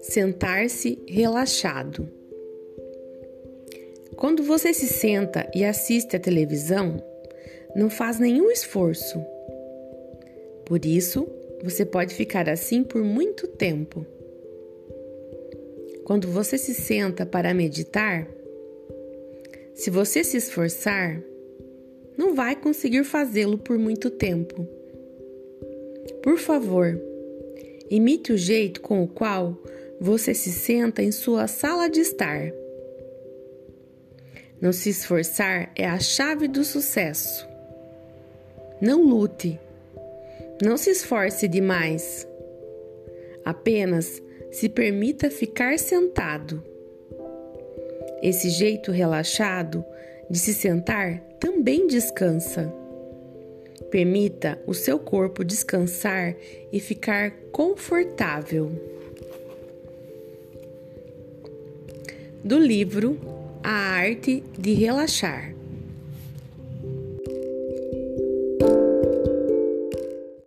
Sentar-se relaxado. Quando você se senta e assiste a televisão, não faz nenhum esforço. Por isso, você pode ficar assim por muito tempo. Quando você se senta para meditar, se você se esforçar, não vai conseguir fazê-lo por muito tempo. Por favor, imite o jeito com o qual você se senta em sua sala de estar. Não se esforçar é a chave do sucesso. Não lute. Não se esforce demais. Apenas se permita ficar sentado. Esse jeito relaxado de se sentar também descansa. Permita o seu corpo descansar e ficar confortável. Do livro a arte de relaxar.